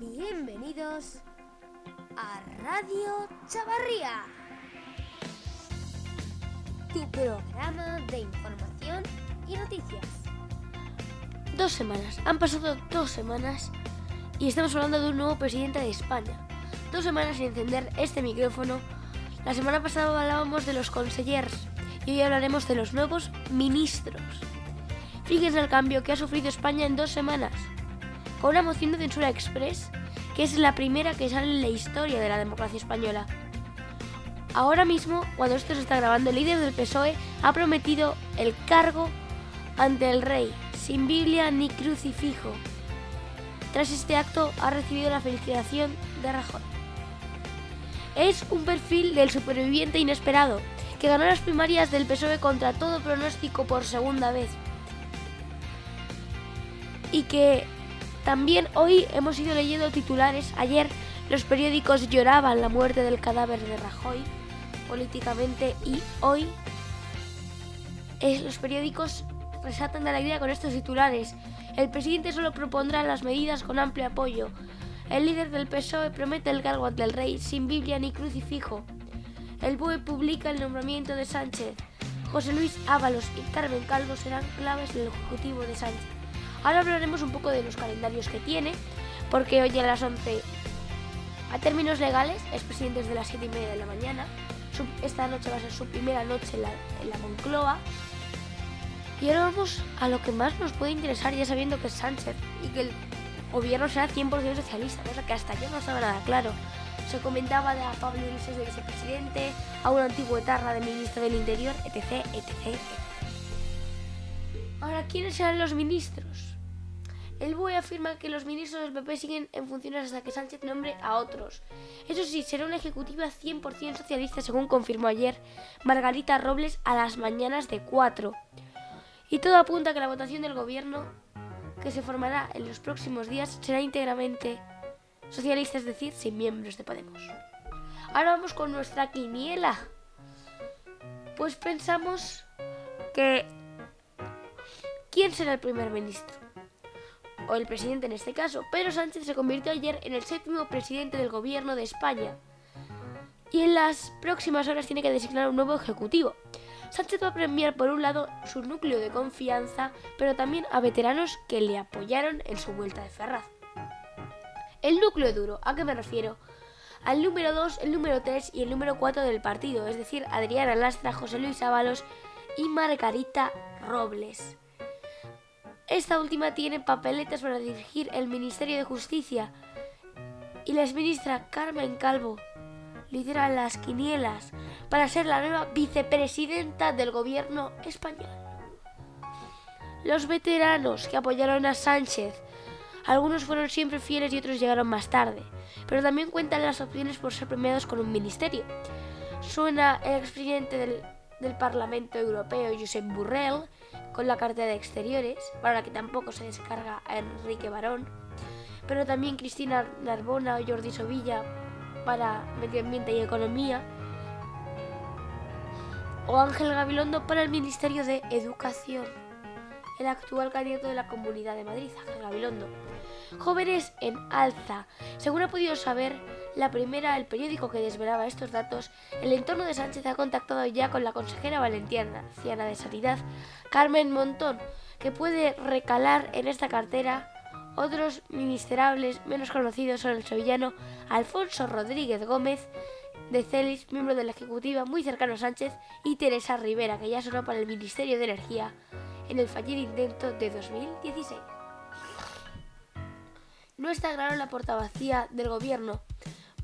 Bienvenidos a Radio Chavarría, tu programa de información y noticias. Dos semanas, han pasado dos semanas y estamos hablando de un nuevo presidente de España. Dos semanas sin encender este micrófono. La semana pasada hablábamos de los consellers y hoy hablaremos de los nuevos ministros. Fíjense el cambio que ha sufrido España en dos semanas, con una moción de censura express que es la primera que sale en la historia de la democracia española. Ahora mismo, cuando esto se está grabando, el líder del PSOE ha prometido el cargo ante el rey, sin Biblia ni crucifijo. Tras este acto ha recibido la felicitación de Rajoy. Es un perfil del superviviente inesperado, que ganó las primarias del PSOE contra todo pronóstico por segunda vez. Y que también hoy hemos ido leyendo titulares. Ayer los periódicos lloraban la muerte del cadáver de Rajoy políticamente y hoy los periódicos resaltan de alegría con estos titulares. El presidente solo propondrá las medidas con amplio apoyo. El líder del PSOE promete el cargo ante el rey sin Biblia ni crucifijo. El BOE publica el nombramiento de Sánchez. José Luis Ábalos y Carmen Calvo serán claves del Ejecutivo de Sánchez. Ahora hablaremos un poco de los calendarios que tiene, porque hoy a las 11, a términos legales, es presidente desde las 7 y media de la mañana. esta noche va a ser su primera noche en la, en la Moncloa. Y ahora vamos a lo que más nos puede interesar, ya sabiendo que es Sánchez y que el gobierno será 100% socialista, cosa que hasta yo no estaba nada claro. Se comentaba de a Pablo Iglesias de vicepresidente, a un antiguo etarra de ministro del Interior, etc, etc, Ahora, ¿quiénes serán los ministros? El BOE afirma que los ministros del PP siguen en funciones hasta que Sánchez nombre a otros. Eso sí, será una ejecutiva 100% socialista, según confirmó ayer Margarita Robles a las mañanas de 4. Y todo apunta a que la votación del gobierno, que se formará en los próximos días, será íntegramente socialista, es decir, sin miembros de Podemos. Ahora vamos con nuestra quiniela. Pues pensamos que... ¿Quién será el primer ministro? O el presidente en este caso. Pedro Sánchez se convirtió ayer en el séptimo presidente del gobierno de España. Y en las próximas horas tiene que designar un nuevo ejecutivo. Sánchez va a premiar por un lado su núcleo de confianza, pero también a veteranos que le apoyaron en su vuelta de Ferraz. El núcleo duro, ¿a qué me refiero? Al número 2, el número 3 y el número 4 del partido, es decir, Adriana Lastra, José Luis Ábalos y Margarita Robles. Esta última tiene papeletas para dirigir el Ministerio de Justicia y la exministra Carmen Calvo lidera las quinielas para ser la nueva vicepresidenta del gobierno español. Los veteranos que apoyaron a Sánchez algunos fueron siempre fieles y otros llegaron más tarde, pero también cuentan las opciones por ser premiados con un ministerio. Suena el expresidente del, Parlamento Europeo, Josep Burrell, con la cartera de Exteriores, para la que tampoco se descarga a Enrique Barón, pero también Cristina Narbona o Jordi Sovilla para Medio Ambiente y Economía, o Ángel Gabilondo para el Ministerio de Educación, el actual candidato de la Comunidad de Madrid, Ángel Gabilondo. Jóvenes en alza. Según ha podido saber la primera, el periódico que desvelaba estos datos, el entorno de Sánchez ha contactado ya con la consejera Valentiana, anciana de Sanidad, Carmen Montón, que puede recalar en esta cartera. Otros ministerables menos conocidos son el sevillano Alfonso Rodríguez Gómez, de Celis, miembro de la Ejecutiva muy cercano a Sánchez, y Teresa Rivera, que ya sonó para el Ministerio de Energía en el fallido intento de 2016. No está claro la portavacía del gobierno.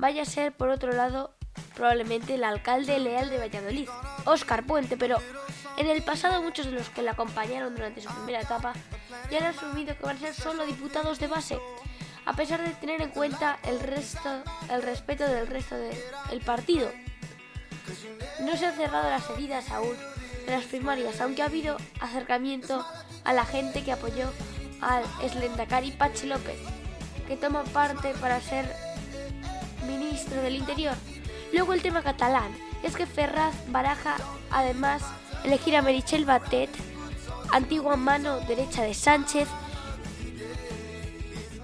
Vaya a ser, por otro lado, probablemente el alcalde leal de Valladolid, Óscar Puente, pero en el pasado muchos de los que le acompañaron durante su primera etapa ya han asumido que van a ser solo diputados de base, a pesar de tener en cuenta el, resto, el respeto del resto del partido. No se han cerrado las heridas aún de las primarias, aunque ha habido acercamiento a la gente que apoyó al Slendakari Pachi López que toma parte para ser ministro del Interior. Luego el tema catalán. Es que Ferraz baraja además elegir a Merichel Batet, antigua mano derecha de Sánchez,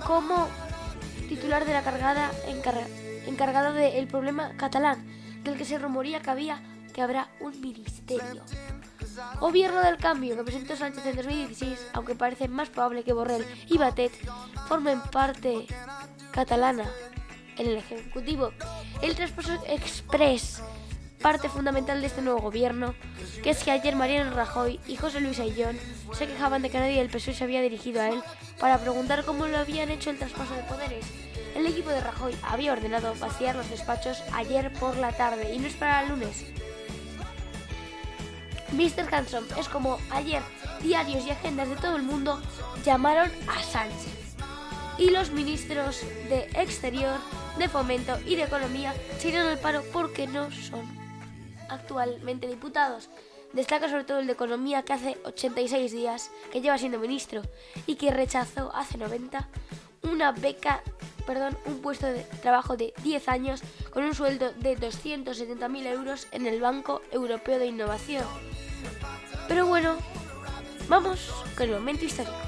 como titular de la cargada encargada del problema catalán, del que se rumoría que había que habrá un ministerio. Gobierno del cambio que presentó Sánchez en 2016, aunque parece más probable que Borrell y Batet formen parte catalana el Ejecutivo. El traspaso express, parte fundamental de este nuevo gobierno, que es que ayer Mariano Rajoy y José Luis Ayllón se quejaban de que nadie del PSOE se había dirigido a él para preguntar cómo lo habían hecho el traspaso de poderes. El equipo de Rajoy había ordenado vaciar los despachos ayer por la tarde y no es para el lunes. Mr. Hanson es como ayer diarios y agendas de todo el mundo llamaron a Sánchez. Y los ministros de Exterior, de Fomento y de Economía se irán al paro porque no son actualmente diputados. Destaca sobre todo el de Economía que hace 86 días que lleva siendo ministro y que rechazó hace 90 una beca, perdón, un puesto de trabajo de 10 años con un sueldo de 270.000 euros en el Banco Europeo de Innovación. Pero bueno, vamos con el momento histórico.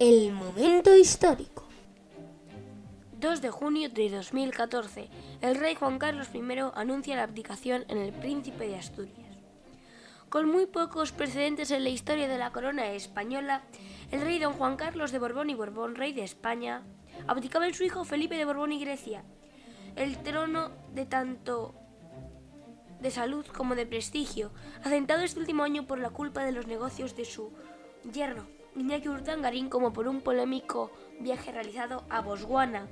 El momento histórico. 2 de junio de 2014, el rey Juan Carlos I anuncia la abdicación en el príncipe de Asturias. Con muy pocos precedentes en la historia de la corona española, el rey don Juan Carlos de Borbón y Borbón, rey de España, abdicaba en su hijo Felipe de Borbón y Grecia, el trono de tanto de salud como de prestigio, asentado este último año por la culpa de los negocios de su yerno, Iñaki Urdangarín, como por un polémico viaje realizado a Botswana.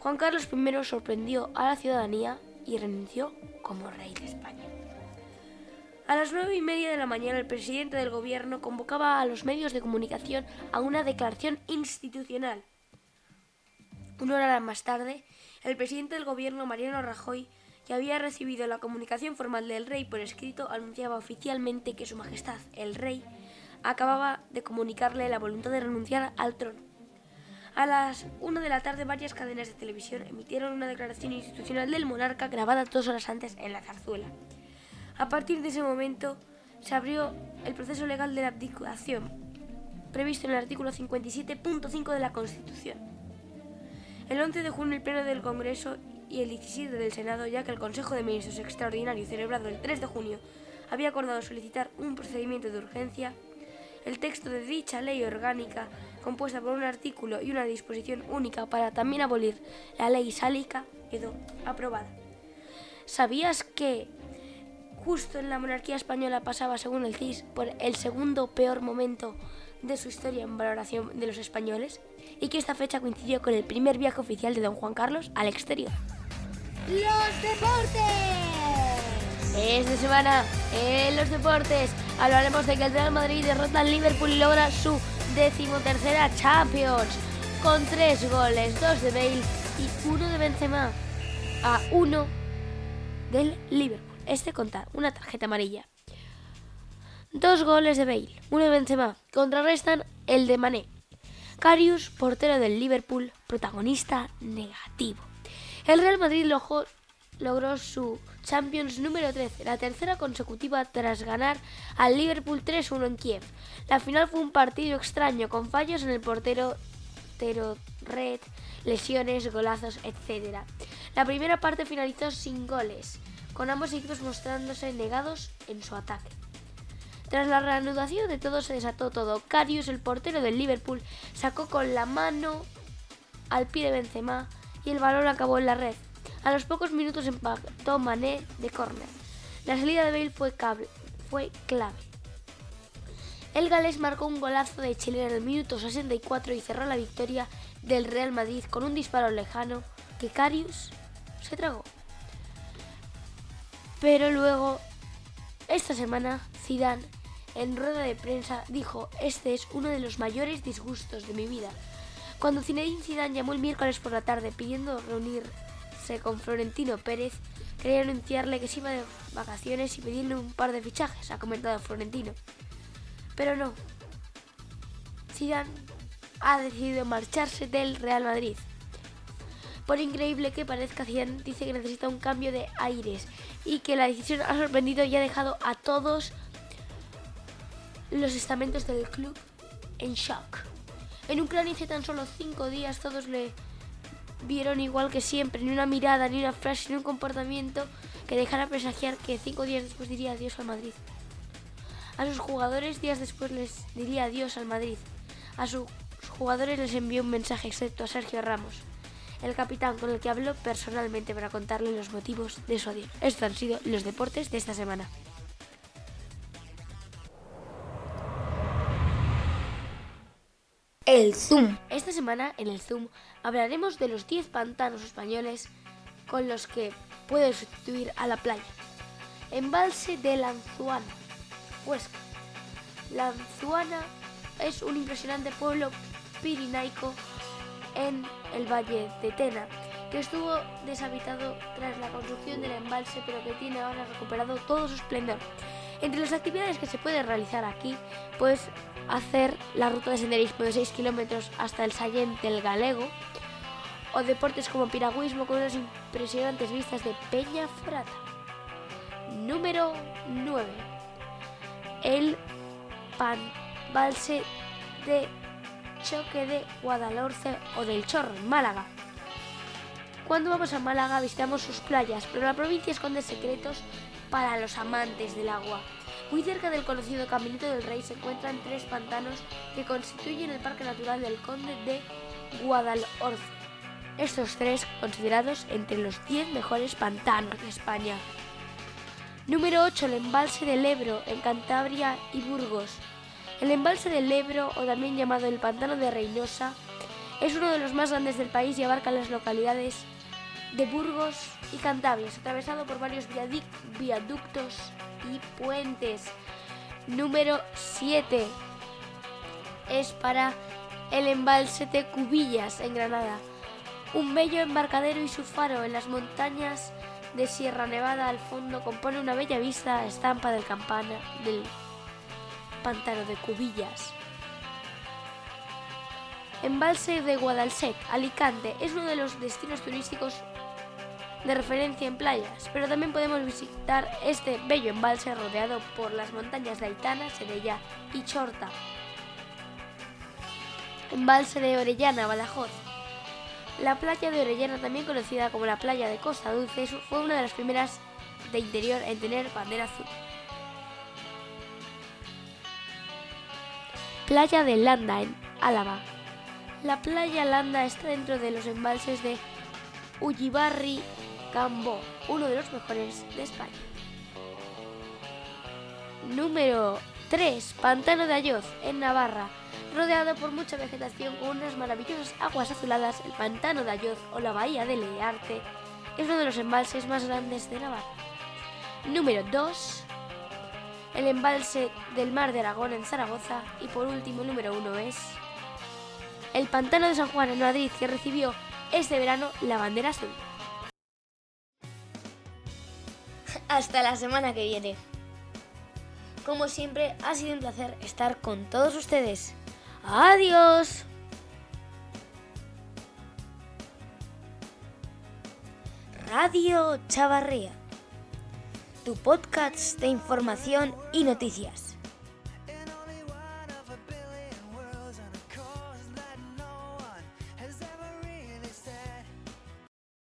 Juan Carlos I sorprendió a la ciudadanía y renunció como rey de España. A las nueve y media de la mañana el presidente del gobierno convocaba a los medios de comunicación a una declaración institucional. Una hora más tarde, el presidente del gobierno, Mariano Rajoy, que había recibido la comunicación formal del rey por escrito, anunciaba oficialmente que Su Majestad, el rey, acababa de comunicarle la voluntad de renunciar al trono. A las 1 de la tarde varias cadenas de televisión emitieron una declaración institucional del monarca grabada dos horas antes en la zarzuela. A partir de ese momento se abrió el proceso legal de la abdicación, previsto en el artículo 57.5 de la Constitución. El 11 de junio el Pleno del Congreso y el 17 del Senado, ya que el Consejo de Ministros Extraordinario celebrado el 3 de junio había acordado solicitar un procedimiento de urgencia, el texto de dicha ley orgánica, compuesta por un artículo y una disposición única para también abolir la ley sálica, quedó aprobada. ¿Sabías que justo en la monarquía española pasaba, según el CIS, por el segundo peor momento de su historia en valoración de los españoles? Y que esta fecha coincidió con el primer viaje oficial de don Juan Carlos al exterior. ¡Los deportes! Esta semana en los deportes hablaremos de que el Real Madrid derrota al Liverpool y logra su decimotercera Champions con tres goles, dos de Bale y uno de Benzema a uno del Liverpool. Este conta una tarjeta amarilla. Dos goles de Bale, uno de Benzema, contrarrestan el de Mané. Carius, portero del Liverpool, protagonista negativo. El Real Madrid logró su Champions número 13, la tercera consecutiva tras ganar al Liverpool 3-1 en Kiev. La final fue un partido extraño, con fallos en el portero, red, lesiones, golazos, etc. La primera parte finalizó sin goles, con ambos equipos mostrándose negados en su ataque. Tras la reanudación de todo se desató todo. Carius, el portero del Liverpool, sacó con la mano al pie de Benzema y el balón acabó en la red. A los pocos minutos empató Mané de córner. La salida de Bale fue, clave. El galés marcó un golazo de Chile en el minuto 64 y cerró la victoria del Real Madrid con un disparo lejano que Carius se tragó. Pero luego, esta semana, Zidane, en rueda de prensa, dijo, este es uno de los mayores disgustos de mi vida. Cuando Zinedine Zidane llamó el miércoles por la tarde pidiendo reunirse con Florentino Pérez, quería anunciarle que se iba de vacaciones y pedirle un par de fichajes, ha comentado Florentino. Pero no. Zidane ha decidido marcharse del Real Madrid. Por increíble que parezca, Zidane dice que necesita un cambio de aires y que la decisión ha sorprendido y ha dejado a todos los estamentos del club en shock. En Ucrania hace tan solo cinco días todos le vieron igual que siempre, ni una mirada, ni una frase, ni un comportamiento que dejara presagiar que cinco días después diría adiós al Madrid. A sus jugadores días después les diría adiós al Madrid. A sus jugadores les envió un mensaje excepto a Sergio Ramos, el capitán con el que habló personalmente para contarle los motivos de su adiós. Estos han sido los deportes de esta semana. El Zoom. Esta semana en el Zoom hablaremos de los 10 pantanos españoles con los que puede sustituir a la playa. Embalse de Lanzuana, Huesca. Lanzuana es un impresionante pueblo pirinaico en el valle de Tena, que estuvo deshabitado tras la construcción del embalse, pero que tiene ahora recuperado todo su esplendor. Entre las actividades que se pueden realizar aquí, pues hacer la ruta de senderismo de 6 kilómetros hasta el Sallent del Galego, o deportes como piragüismo con unas impresionantes vistas de Peña Forata. Número 9. El Panbalse de Choque de Guadalhorce o del Chorro, Málaga. Cuando vamos a Málaga visitamos sus playas, pero la provincia esconde secretos para los amantes del agua. Muy cerca del conocido Caminito del Rey se encuentran tres pantanos que constituyen el Parque Natural del Conde de Guadalhorce. Estos tres considerados entre los 10 mejores pantanos de España. Número 8. El embalse del Ebro en Cantabria y Burgos. El embalse del Ebro, o también llamado el Pantano de Reynosa, es uno de los más grandes del país y abarca las localidades de Burgos y Cantabria, atravesado por varios viaductos y puentes. Número 7 es para el embalse de Cubillas en Granada, un bello embarcadero y su faro en las montañas de Sierra Nevada al fondo compone una bella vista estampa del campana del pantano de Cubillas. Embalse de Guadalsec, Alicante, es uno de los destinos turísticos de referencia en playas, pero también podemos visitar este bello embalse rodeado por las montañas de Aitana, Sedella y Chorta. Embalse de Orellana, Badajoz. La playa de Orellana, también conocida como la playa de Costa Dulce, fue una de las primeras de interior en tener bandera azul. Playa de Landa, en Álava. La playa Landa está dentro de los embalses de Ullibarri Cambó, uno de los mejores de España. Número 3. Pantano de Ayoz, en Navarra. Rodeado por mucha vegetación con unas maravillosas aguas azuladas, el Pantano de Ayoz o la Bahía de Learte es uno de los embalses más grandes de Navarra. Número 2. El embalse del Mar de Aragón en Zaragoza. Y por último, número 1 es el Pantano de San Juan en Madrid, que recibió este verano la bandera azul. Hasta la semana que viene. Como siempre, ha sido un placer estar con todos ustedes. Adiós. Radio Chavarría, tu podcast de información y noticias.